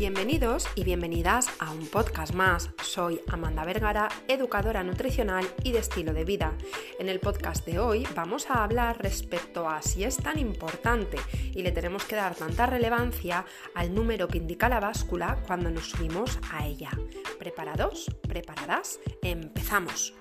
Bienvenidos y bienvenidas a un podcast más. Soy Amanda Vergara, educadora nutricional y de estilo de vida. En el podcast de hoy vamos a hablar respecto a si es tan importante y le tenemos que dar tanta relevancia al número que indica la báscula cuando nos subimos a ella. ¿Preparados? ¿Preparadas? Empezamos.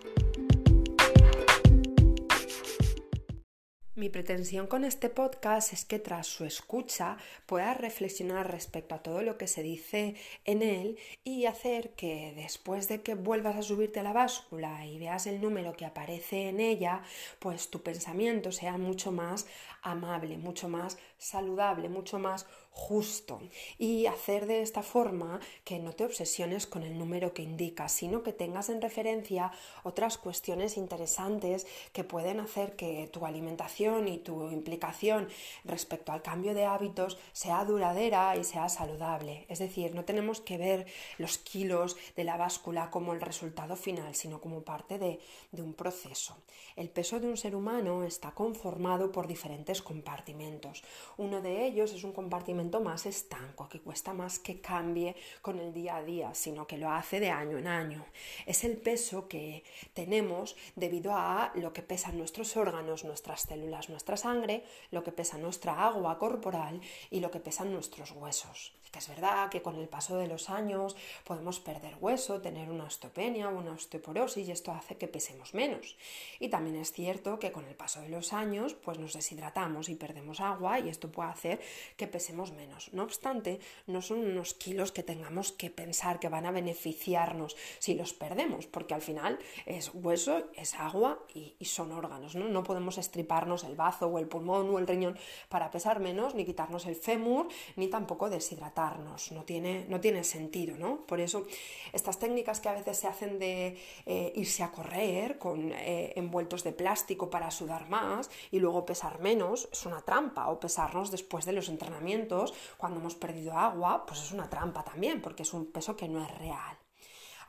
Mi pretensión con este podcast es que tras su escucha puedas reflexionar respecto a todo lo que se dice en él y hacer que después de que vuelvas a subirte a la báscula y veas el número que aparece en ella, pues tu pensamiento sea mucho más amable, mucho más saludable, mucho más justo y hacer de esta forma que no te obsesiones con el número que indica, sino que tengas en referencia otras cuestiones interesantes que pueden hacer que tu alimentación y tu implicación respecto al cambio de hábitos sea duradera y sea saludable. Es decir, no tenemos que ver los kilos de la báscula como el resultado final, sino como parte de, de un proceso. El peso de un ser humano está conformado por diferentes compartimentos. Uno de ellos es un compartimento más estanco, que cuesta más que cambie con el día a día, sino que lo hace de año en año. Es el peso que tenemos debido a lo que pesan nuestros órganos, nuestras células, nuestra sangre, lo que pesa nuestra agua corporal y lo que pesan nuestros huesos que es verdad que con el paso de los años podemos perder hueso, tener una osteopenia o una osteoporosis y esto hace que pesemos menos. Y también es cierto que con el paso de los años pues nos deshidratamos y perdemos agua y esto puede hacer que pesemos menos. No obstante, no son unos kilos que tengamos que pensar que van a beneficiarnos si los perdemos, porque al final es hueso, es agua y, son órganos. ¿no? no podemos estriparnos el bazo o el pulmón o el riñón para pesar menos, ni quitarnos el fémur, ni tampoco deshidratar no tiene, no tiene sentido, ¿no? Por eso estas técnicas que a veces se hacen de eh, irse a correr con eh, envueltos de plástico para sudar más y luego pesar menos es una trampa, o pesarnos después de los entrenamientos cuando hemos perdido agua, pues es una trampa también, porque es un peso que no es real.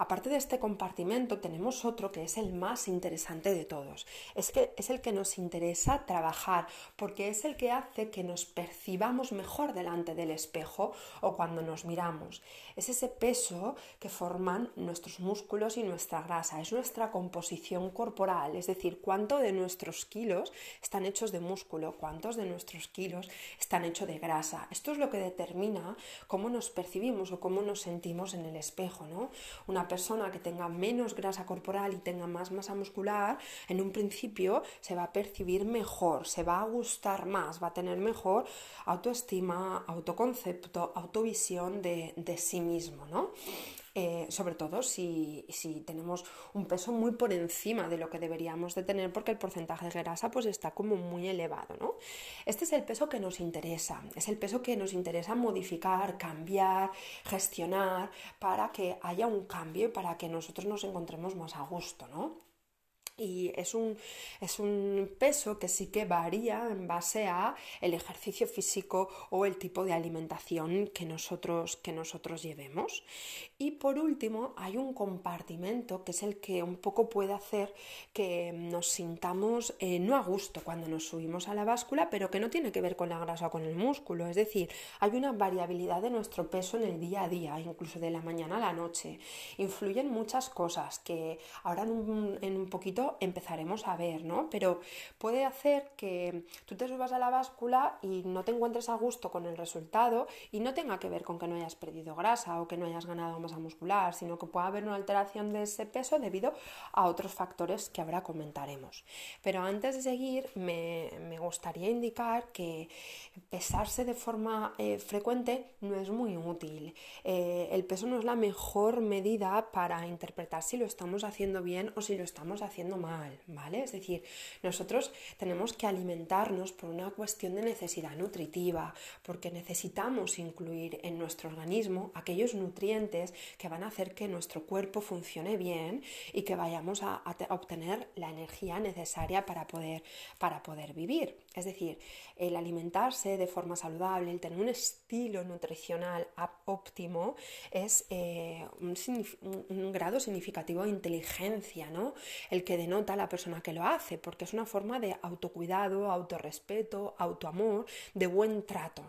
Aparte de este compartimento, tenemos otro que es el más interesante de todos. Es, que, es el que nos interesa trabajar porque es el que hace que nos percibamos mejor delante del espejo o cuando nos miramos. Es ese peso que forman nuestros músculos y nuestra grasa. Es nuestra composición corporal, es decir, cuánto de nuestros kilos están hechos de músculo, cuántos de nuestros kilos están hechos de grasa. Esto es lo que determina cómo nos percibimos o cómo nos sentimos en el espejo, ¿no? Una persona que tenga menos grasa corporal y tenga más masa muscular, en un principio se va a percibir mejor, se va a gustar más, va a tener mejor autoestima, autoconcepto, autovisión de, de sí mismo, ¿no? Eh, sobre todo si, tenemos un peso muy por encima de lo que deberíamos de tener porque el porcentaje de grasa pues está como muy elevado, ¿no? Este es el peso que nos interesa, es el peso que nos interesa modificar, cambiar, gestionar para que haya un cambio y para que nosotros nos encontremos más a gusto, ¿no? Y es un, es un, peso que sí que varía en base a el ejercicio físico o el tipo de alimentación que nosotros, que nosotros llevemos. Y por último, hay un compartimento que es el que un poco puede hacer que nos sintamos eh, no a gusto cuando nos subimos a la báscula, pero que no tiene que ver con la grasa o con el músculo. Es decir, hay una variabilidad de nuestro peso en el día a día, incluso de la mañana a la noche. Influyen muchas cosas que ahora en un, en un poquito empezaremos a ver, ¿no? Pero puede hacer que tú te subas a la báscula y no te encuentres a gusto con el resultado y no tenga que ver con que no hayas perdido grasa o que no hayas ganado masa muscular, sino que pueda haber una alteración de ese peso debido a otros factores que ahora comentaremos. Pero antes de seguir, me, gustaría indicar que pesarse de forma eh, frecuente no es muy útil. Eh, el peso no es la mejor medida para interpretar si lo estamos haciendo bien o si lo estamos haciendo mal, ¿vale? Es decir, nosotros tenemos que alimentarnos por una cuestión de necesidad nutritiva, porque necesitamos incluir en nuestro organismo aquellos nutrientes que van a hacer que nuestro cuerpo funcione bien y que vayamos a, obtener la energía necesaria para poder, para poder vivir. Es decir, el alimentarse de forma saludable, el tener un estilo nutricional óptimo es eh, un, grado significativo de inteligencia, ¿no? El que denota la persona que lo hace, porque es una forma de autocuidado, autorrespeto, autoamor, de buen trato.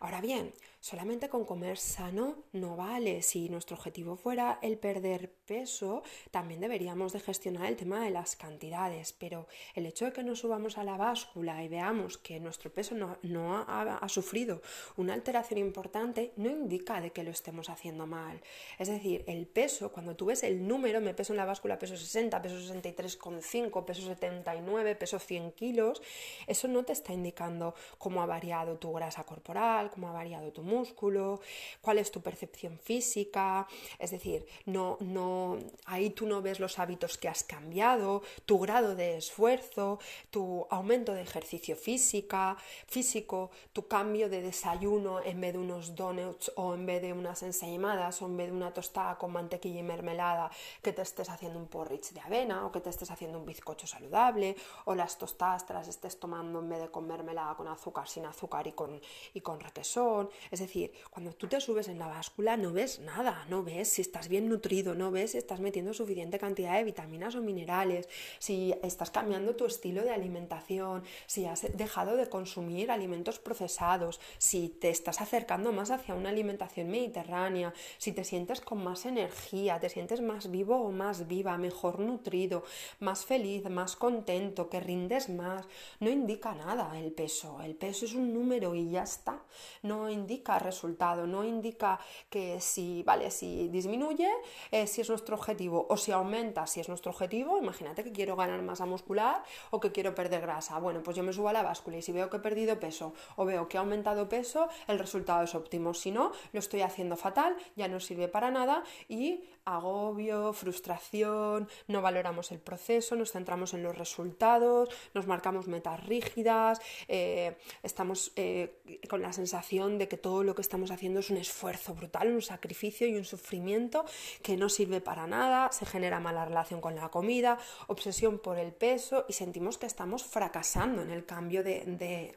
Ahora bien, solamente con comer sano no vale. Si nuestro objetivo fuera el perder peso, también deberíamos de gestionar el tema de las cantidades. Pero el hecho de que nos subamos a la báscula y veamos que nuestro peso no, ha, sufrido una alteración importante, no indica de que lo estemos haciendo mal. Es decir, el peso, cuando tú ves el número, me peso en la báscula peso 60, peso 63,5, peso 79, peso 100 kilos, eso no te está indicando cómo ha variado tu grasa corporal, cómo ha variado tu músculo, cuál es tu percepción física, es decir, no, no, ahí tú no ves los hábitos que has cambiado, tu grado de esfuerzo, tu aumento de ejercicio física, físico, tu cambio de desayuno en vez de unos donuts o en vez de unas ensaimadas o en vez de una tostada con mantequilla y mermelada, que te estés haciendo un porridge de avena o que te estés haciendo un bizcocho saludable o las tostadas te las estés tomando en vez de con mermelada con azúcar, sin azúcar y con, y con requesón. Es decir, cuando tú te subes en la báscula no ves nada, no ves si estás bien nutrido, no ves si estás metiendo suficiente cantidad de vitaminas o minerales, si estás cambiando tu estilo de alimentación, si has dejado de consumir alimentos procesados, si te estás acercando más hacia una alimentación mediterránea, si te sientes con más energía, te sientes más vivo o más viva, mejor nutrido, más feliz, más contento, que rindes más, no indica nada el peso. El peso es un número y ya está. No indica resultado, no indica que si, vale, si disminuye, eh, si es nuestro objetivo, o si aumenta, si es nuestro objetivo. Imagínate que quiero ganar masa muscular o que quiero perder grasa. Bueno, pues yo me subo a la báscula y si veo que he perdido peso o veo que ha aumentado peso, el resultado es óptimo. Si no, lo estoy haciendo fatal, ya no sirve para nada y agobio, frustración, no valoramos el proceso, nos centramos en los resultados, nos marcamos metas rígidas, eh, estamos eh, con la sensación de que todo lo que estamos haciendo es un esfuerzo brutal, un sacrificio y un sufrimiento que no sirve para nada, se genera mala relación con la comida, obsesión por el peso y sentimos que estamos fracasando en el cambio de,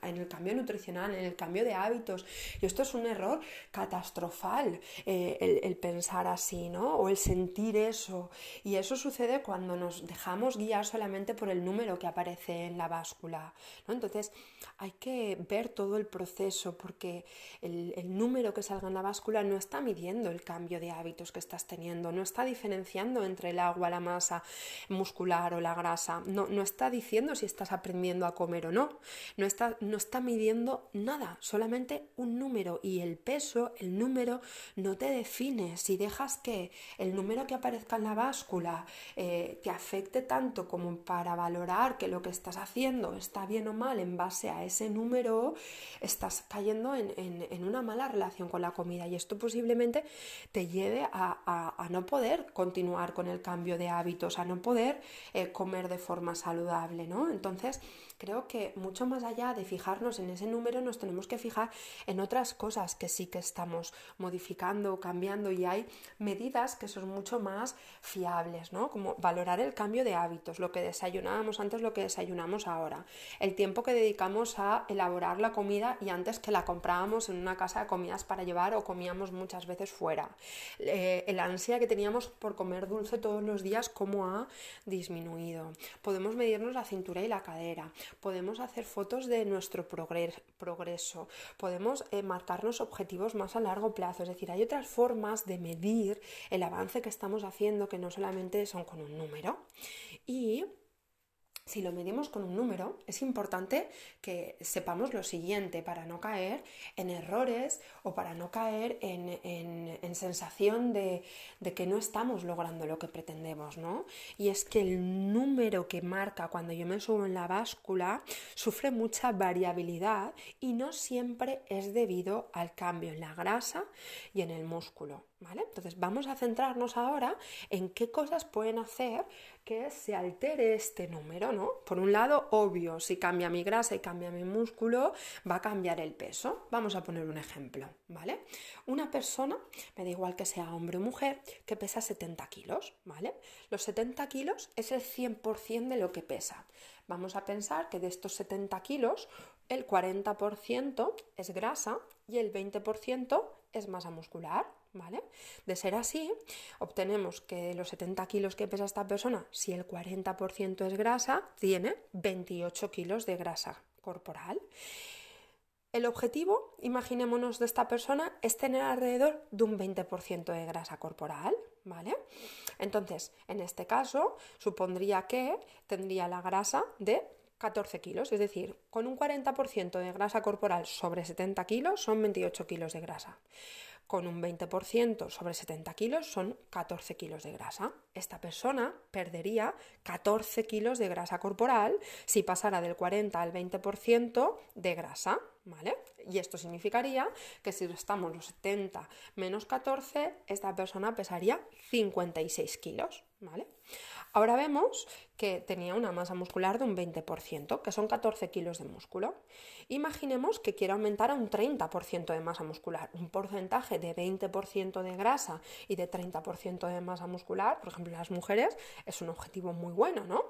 en el cambio nutricional, en el cambio de hábitos. Y esto es un error catastrófico eh, el, pensar así, ¿no? Sentir eso. Y eso sucede cuando nos dejamos guiar solamente por el número que aparece en la báscula. ¿no? Entonces hay que ver todo el proceso porque el, número que salga en la báscula no está midiendo el cambio de hábitos que estás teniendo, no está diferenciando entre el agua, la masa muscular o la grasa, no, no está diciendo si estás aprendiendo a comer o no, no está, no está midiendo nada, solamente un número y el peso, el número, no te define. Si dejas que el número que aparezca en la báscula eh, te afecte tanto como para valorar que lo que estás haciendo está bien o mal en base a ese número, estás cayendo en, una mala relación con la comida y esto posiblemente te lleve a, no poder continuar con el cambio de hábitos, a no poder eh, comer de forma saludable, ¿no? Entonces, creo que mucho más allá de fijarnos en ese número, nos tenemos que fijar en otras cosas que sí que estamos modificando, cambiando y hay medidas que son mucho más fiables, ¿no? Como valorar el cambio de hábitos, lo que desayunábamos antes, lo que desayunamos ahora, el tiempo que dedicamos a elaborar la comida y antes que la comprábamos en una casa de comidas para llevar o comíamos muchas veces fuera, eh, el ansia que teníamos por comer dulce todos los días, cómo ha disminuido. Podemos medirnos la cintura y la cadera, podemos hacer fotos de nuestro progreso, podemos eh, marcarnos objetivos más a largo plazo, es decir, hay otras formas de medir el avance que estamos haciendo que no solamente son con un número. Y si lo medimos con un número, es importante que sepamos lo siguiente para no caer en errores o para no caer en, sensación de, de, que no estamos logrando lo que pretendemos, ¿no? Y es que el número que marca cuando yo me subo en la báscula sufre mucha variabilidad y no siempre es debido al cambio en la grasa y en el músculo. Entonces vamos a centrarnos ahora en qué cosas pueden hacer que se altere este número, ¿no? Por un lado, obvio, si cambia mi grasa y cambia mi músculo, va a cambiar el peso. Vamos a poner un ejemplo, ¿vale? Una persona, me da igual que sea hombre o mujer, que pesa 70 kilos, ¿vale? Los 70 kilos es el 100% de lo que pesa. Vamos a pensar que de estos 70 kilos, el 40% es grasa y el 20% es masa muscular, ¿vale? De ser así, obtenemos que los 70 kilos que pesa esta persona, si el 40% es grasa, tiene 28 kilos de grasa corporal. El objetivo, imaginémonos de esta persona, es tener alrededor de un 20% de grasa corporal, ¿vale? Entonces, en este caso, supondría que tendría la grasa de 14 kilos, es decir, con un 40% de grasa corporal sobre 70 kilos son 28 kilos de grasa con un 20% sobre 70 kilos son 14 kilos de grasa. Esta persona perdería 14 kilos de grasa corporal si pasara del 40 al 20% de grasa, ¿vale? Y esto significaría que si estamos los 70 menos 14, esta persona pesaría 56 kilos, Ahora vemos que tenía una masa muscular de un 20%, que son 14 kilos de músculo. Imaginemos que quiere aumentar a un 30% de masa muscular, un porcentaje de 20% de grasa y de 30% de masa muscular, por ejemplo, las mujeres, es un objetivo muy bueno, ¿no?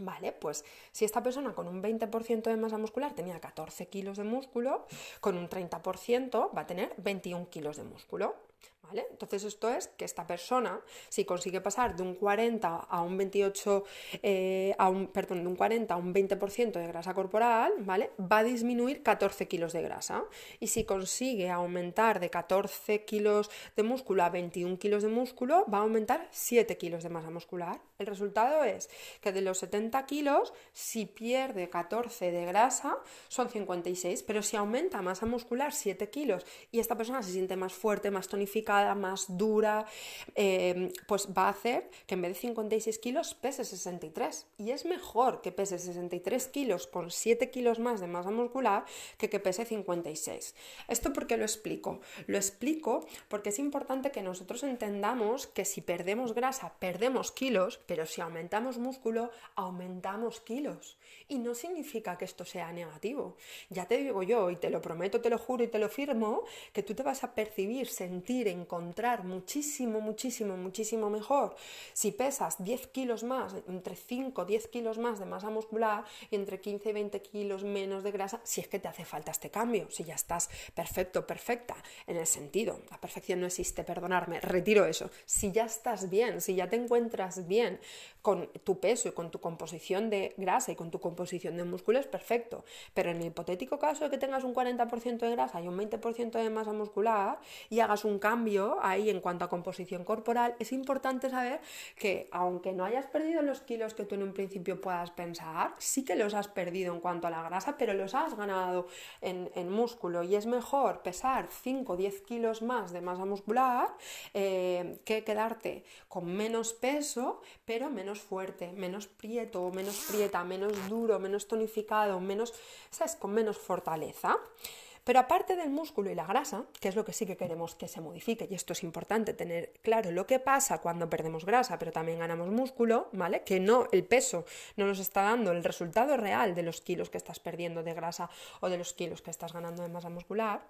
Vale, pues si esta persona con un 20% de masa muscular tenía 14 kilos de músculo, con un 30% va a tener 21 kilos de músculo. Entonces esto es que esta persona, si consigue pasar de un 40 a un 28, eh, a un, perdón, de un 40 a un 20% de grasa corporal, ¿vale? Va a disminuir 14 kilos de grasa. Y si consigue aumentar de 14 kilos de músculo a 21 kilos de músculo, va a aumentar 7 kilos de masa muscular. El resultado es que de los 70 kilos, si pierde 14 de grasa, son 56, pero si aumenta masa muscular 7 kilos y esta persona se siente más fuerte, más tonificada, más dura, eh, pues va a hacer que en vez de 56 kilos pese 63. Y es mejor que pese 63 kilos con 7 kilos más de masa muscular que que pese 56. ¿Esto por qué lo explico? Lo explico porque es importante que nosotros entendamos que si perdemos grasa, perdemos kilos, pero si aumentamos músculo, aumentamos kilos. Y no significa que esto sea negativo. Ya te digo yo, y te lo prometo, te lo juro y te lo firmo, que tú te vas a percibir, sentir, encontrar muchísimo, muchísimo, muchísimo mejor si pesas 10 kilos más, entre 5 10 kilos más de masa muscular y entre 15 y 20 kilos menos de grasa, si es que te hace falta este cambio, si ya estás perfecto, perfecta, en el sentido, la perfección no existe, perdonarme, retiro eso, si ya estás bien, si ya te encuentras bien con tu peso y con tu composición de grasa y con tu composición de músculo, es perfecto, pero en el hipotético caso de que tengas un 40% de grasa y un 20% de masa muscular y hagas un cambio, ahí en cuanto a composición corporal, es importante saber que aunque no hayas perdido los kilos que tú en un principio puedas pensar, sí que los has perdido en cuanto a la grasa, pero los has ganado en, músculo y es mejor pesar 5 o 10 kilos más de masa muscular eh, que quedarte con menos peso, pero menos fuerte, menos prieto, menos prieta, menos duro, menos tonificado, menos, ¿sabes? con menos fortaleza. Pero aparte del músculo y la grasa, que es lo que sí que queremos que se modifique, y esto es importante tener claro lo que pasa cuando perdemos grasa, pero también ganamos músculo, ¿vale? Que no, el peso no nos está dando el resultado real de los kilos que estás perdiendo de grasa o de los kilos que estás ganando de masa muscular.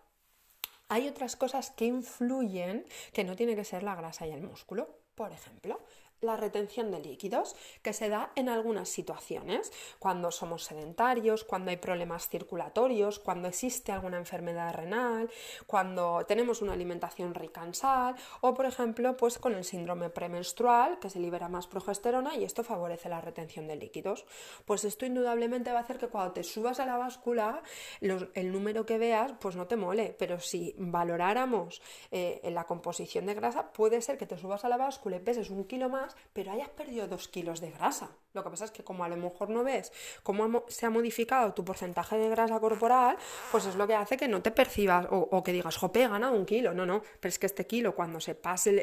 Hay otras cosas que influyen que no tiene que ser la grasa y el músculo. Por ejemplo, la retención de líquidos que se da en algunas situaciones, cuando somos sedentarios, cuando hay problemas circulatorios, cuando existe alguna enfermedad renal, cuando tenemos una alimentación rica en sal o por ejemplo pues con el síndrome premenstrual que se libera más progesterona y esto favorece la retención de líquidos. Pues esto indudablemente va a hacer que cuando te subas a la báscula el número que veas pues no te mole, pero si valoráramos eh, la composición de grasa puede ser que te subas a la báscula y peses un kilo más pero hayas perdido dos kilos de grasa. Lo que pasa es que como a lo mejor no ves cómo se ha modificado tu porcentaje de grasa corporal, pues es lo que hace que no te percibas o, que digas, jope, he ganado un kilo. No, no, pero es que este kilo, cuando se pase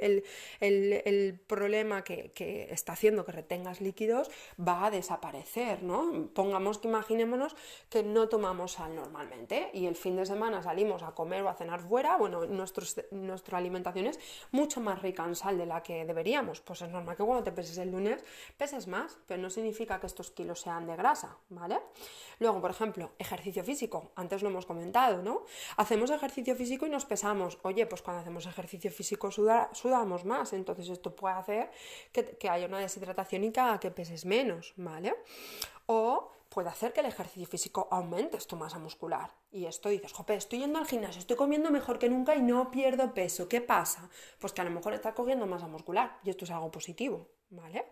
el, problema que, que, está haciendo que retengas líquidos, va a desaparecer, ¿no? Pongamos que imaginémonos que no tomamos sal normalmente y el fin de semana salimos a comer o a cenar fuera, bueno, nuestra alimentación es mucho más rica en sal de la que deberíamos. Pues es normal que cuando te peses el lunes peses más, pero no significa que estos kilos sean de grasa, ¿vale? Luego, por ejemplo, ejercicio físico, antes lo hemos comentado, ¿no? Hacemos ejercicio físico y nos pesamos. Oye, pues cuando hacemos ejercicio físico sudamos más, entonces esto puede hacer que, haya una deshidratación y que haga que peses menos, ¿vale? O puede hacer que el ejercicio físico aumente tu masa muscular. Y esto dices, jope, estoy yendo al gimnasio, estoy comiendo mejor que nunca y no pierdo peso. ¿Qué pasa? Pues que a lo mejor estás cogiendo masa muscular y esto es algo positivo. ¿Vale?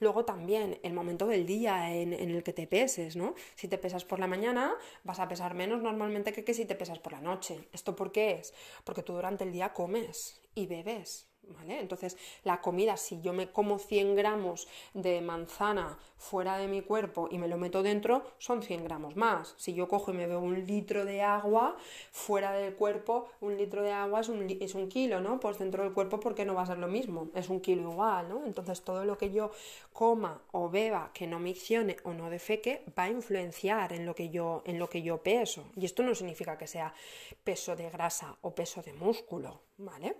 Luego también el momento del día en, el que te peses, ¿no? Si te pesas por la mañana, vas a pesar menos normalmente que, que si te pesas por la noche. ¿Esto por qué es? Porque tú durante el día comes y bebes, entonces, la comida, si yo me como 100 gramos de manzana fuera de mi cuerpo y me lo meto dentro, son 100 gramos más. Si yo cojo y me bebo un litro de agua fuera del cuerpo, un litro de agua es un, es un kilo, ¿no? Pues dentro del cuerpo, ¿por qué no va a ser lo mismo? Es un kilo igual, ¿no? Entonces, todo lo que yo coma o beba que no miccione o no defeque va a influenciar en lo que yo, en lo que yo peso. Y esto no significa que sea peso de grasa o peso de músculo, ¿vale?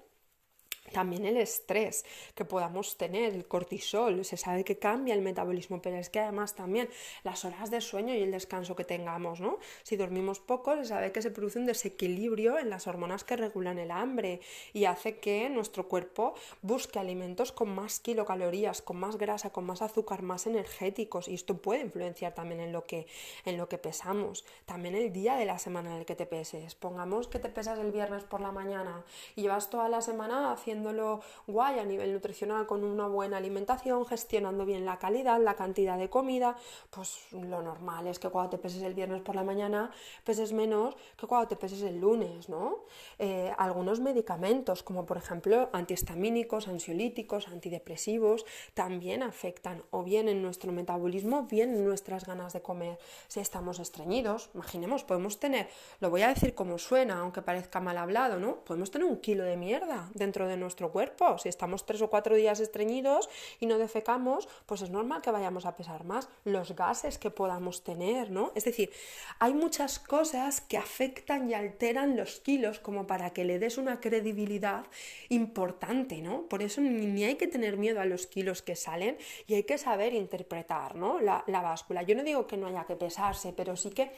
También el estrés que podamos tener, el cortisol, se sabe que cambia el metabolismo, pero es que además también las horas de sueño y el descanso que tengamos, ¿no? Si dormimos poco, se sabe que se produce un desequilibrio en las hormonas que regulan el hambre y hace que nuestro cuerpo busque alimentos con más kilocalorías, con más grasa, con más azúcar, más energéticos y esto puede influenciar también en lo que, en lo que pesamos. También el día de la semana en el que te peses. Pongamos que te pesas el viernes por la mañana y llevas toda la semana haciendo haciéndolo guay a nivel nutricional con una buena alimentación, gestionando bien la calidad, la cantidad de comida, pues lo normal es que cuando te peses el viernes por la mañana peses menos que cuando te peses el lunes, ¿no? Eh, algunos medicamentos, como por ejemplo antihistamínicos, ansiolíticos, antidepresivos, también afectan o bien en nuestro metabolismo, bien en nuestras ganas de comer. Si estamos estreñidos, imaginemos, podemos tener, lo voy a decir como suena, aunque parezca mal hablado, ¿no? Podemos tener un kilo de mierda dentro de nuestro cuerpo. Si estamos tres o cuatro días estreñidos y no defecamos, pues es normal que vayamos a pesar más. Los gases que podamos tener, ¿no? Es decir, hay muchas cosas que afectan y alteran los kilos como para que le des una credibilidad importante, ¿no? Por eso ni hay que tener miedo a los kilos que salen y hay que saber interpretar, ¿no? La, la báscula. Yo no digo que no haya que pesarse, pero sí que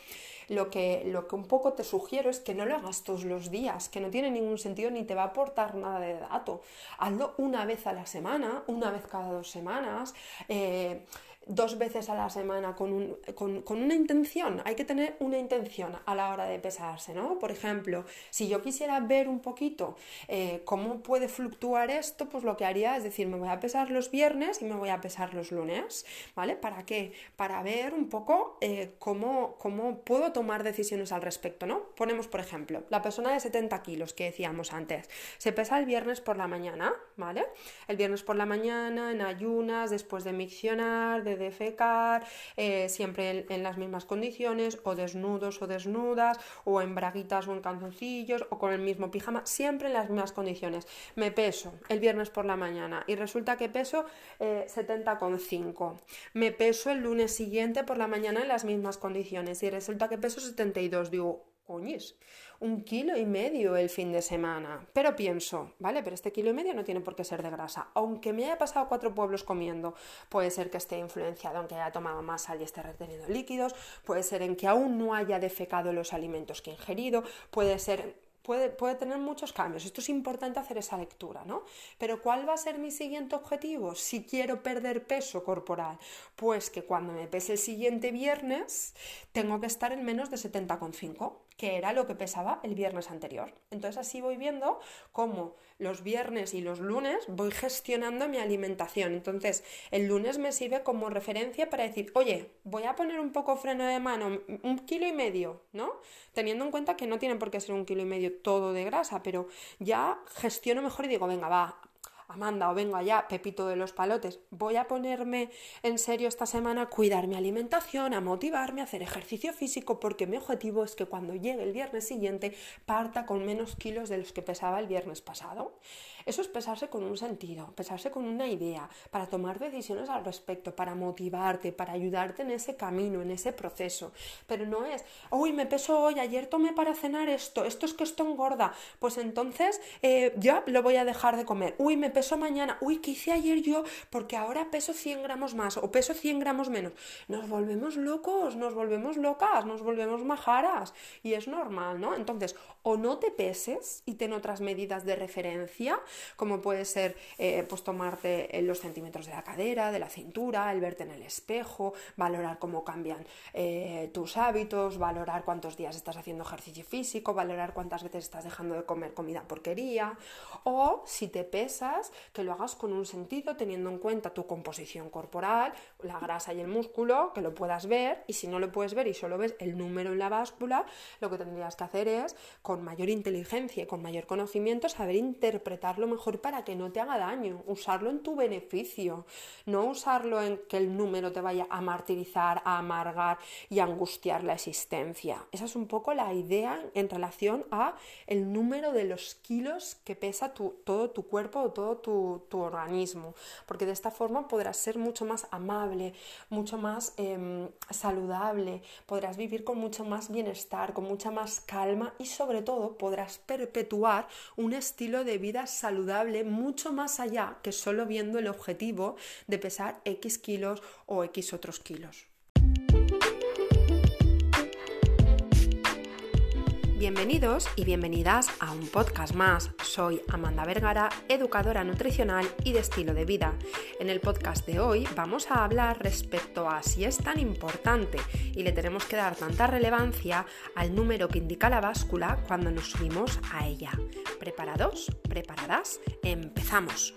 lo que, lo que un poco te sugiero es que no lo hagas todos los días, que no tiene ningún sentido ni te va a aportar nada de dato. Hazlo una vez a la semana, una vez cada dos semanas. Eh, dos veces a la semana con, una intención. Hay que tener una intención a la hora de pesarse, ¿no? Por ejemplo, si yo quisiera ver un poquito eh, cómo puede fluctuar esto, pues lo que haría es decir, me voy a pesar los viernes y me voy a pesar los lunes, ¿vale? ¿Para qué? Para ver un poco eh, cómo, cómo puedo tomar decisiones al respecto, ¿no? Ponemos, por ejemplo, la persona de 70 kilos que decíamos antes, se pesa el viernes por la mañana, ¿vale? El viernes por la mañana, en ayunas, después de miccionar, de defecar, eh, siempre en, las mismas condiciones, o desnudos o desnudas, o en braguitas o en calzoncillos, o con el mismo pijama, siempre en las mismas condiciones. Me peso el viernes por la mañana y resulta que peso eh, 70,5. Me peso el lunes siguiente por la mañana en las mismas condiciones y resulta que peso 72. Digo, un kilo y medio el fin de semana. Pero pienso, vale, pero este kilo y medio no tiene por qué ser de grasa. Aunque me haya pasado cuatro pueblos comiendo, puede ser que esté influenciado en que haya tomado más sal y esté reteniendo líquidos, puede ser en que aún no haya defecado los alimentos que he ingerido, puede ser Puede, puede, tener muchos cambios. Esto es importante hacer esa lectura, ¿no? Pero ¿cuál va a ser mi siguiente objetivo si quiero perder peso corporal? Pues que cuando me pese el siguiente viernes tengo que estar en menos de 70,5 que era lo que pesaba el viernes anterior. Entonces así voy viendo cómo los viernes y los lunes voy gestionando mi alimentación. Entonces el lunes me sirve como referencia para decir, oye, voy a poner un poco freno de mano, un kilo y medio, ¿no? Teniendo en cuenta que no tiene por qué ser un kilo y medio todo de grasa, pero ya gestiono mejor y digo, venga, va, Amanda o vengo allá, Pepito de los Palotes, voy a ponerme en serio esta semana a cuidar mi alimentación, a motivarme, a hacer ejercicio físico, porque mi objetivo es que cuando llegue el viernes siguiente parta con menos kilos de los que pesaba el viernes pasado. Eso es pesarse con un sentido, pesarse con una idea, para tomar decisiones al respecto, para motivarte, para ayudarte en ese camino, en ese proceso. Pero no es, uy, me peso hoy, ayer tomé para cenar esto, esto es que esto engorda, pues entonces eh, ya lo voy a dejar de comer. Uy, me peso mañana, uy, ¿qué hice ayer yo? Porque ahora peso 100 gramos más o peso 100 gramos menos. Nos volvemos locos, nos volvemos locas, nos volvemos majaras y es normal, ¿no? Entonces, o no te peses y ten otras medidas de referencia, como puede ser eh, pues tomarte eh, los centímetros de la cadera, de la cintura, el verte en el espejo, valorar cómo cambian eh, tus hábitos, valorar cuántos días estás haciendo ejercicio físico, valorar cuántas veces estás dejando de comer comida porquería, o si te pesas, que lo hagas con un sentido, teniendo en cuenta tu composición corporal, la grasa y el músculo, que lo puedas ver, y si no lo puedes ver y solo ves el número en la báscula, lo que tendrías que hacer es, con mayor inteligencia y con mayor conocimiento, saber interpretarlo mejor para que no te haga daño, usarlo en tu beneficio, no usarlo en que el número te vaya a martirizar, a amargar y a angustiar la existencia. Esa es un poco la idea en relación a el número de los kilos que pesa todo tu cuerpo o todo tu, organismo, porque de esta forma podrás ser mucho más amable, mucho más em, saludable, podrás vivir con mucho más bienestar, con mucha más calma y sobre todo podrás perpetuar un estilo de vida saludable mucho más allá que solo viendo el objetivo de pesar X kilos o X otros kilos. Bienvenidos y bienvenidas a un podcast más. Soy Amanda Vergara, educadora nutricional y de estilo de vida. En el podcast de hoy vamos a hablar respecto a si es tan importante y le tenemos que dar tanta relevancia al número que indica la báscula cuando nos subimos a ella. ¿Preparados? ¿Preparadas? Empezamos.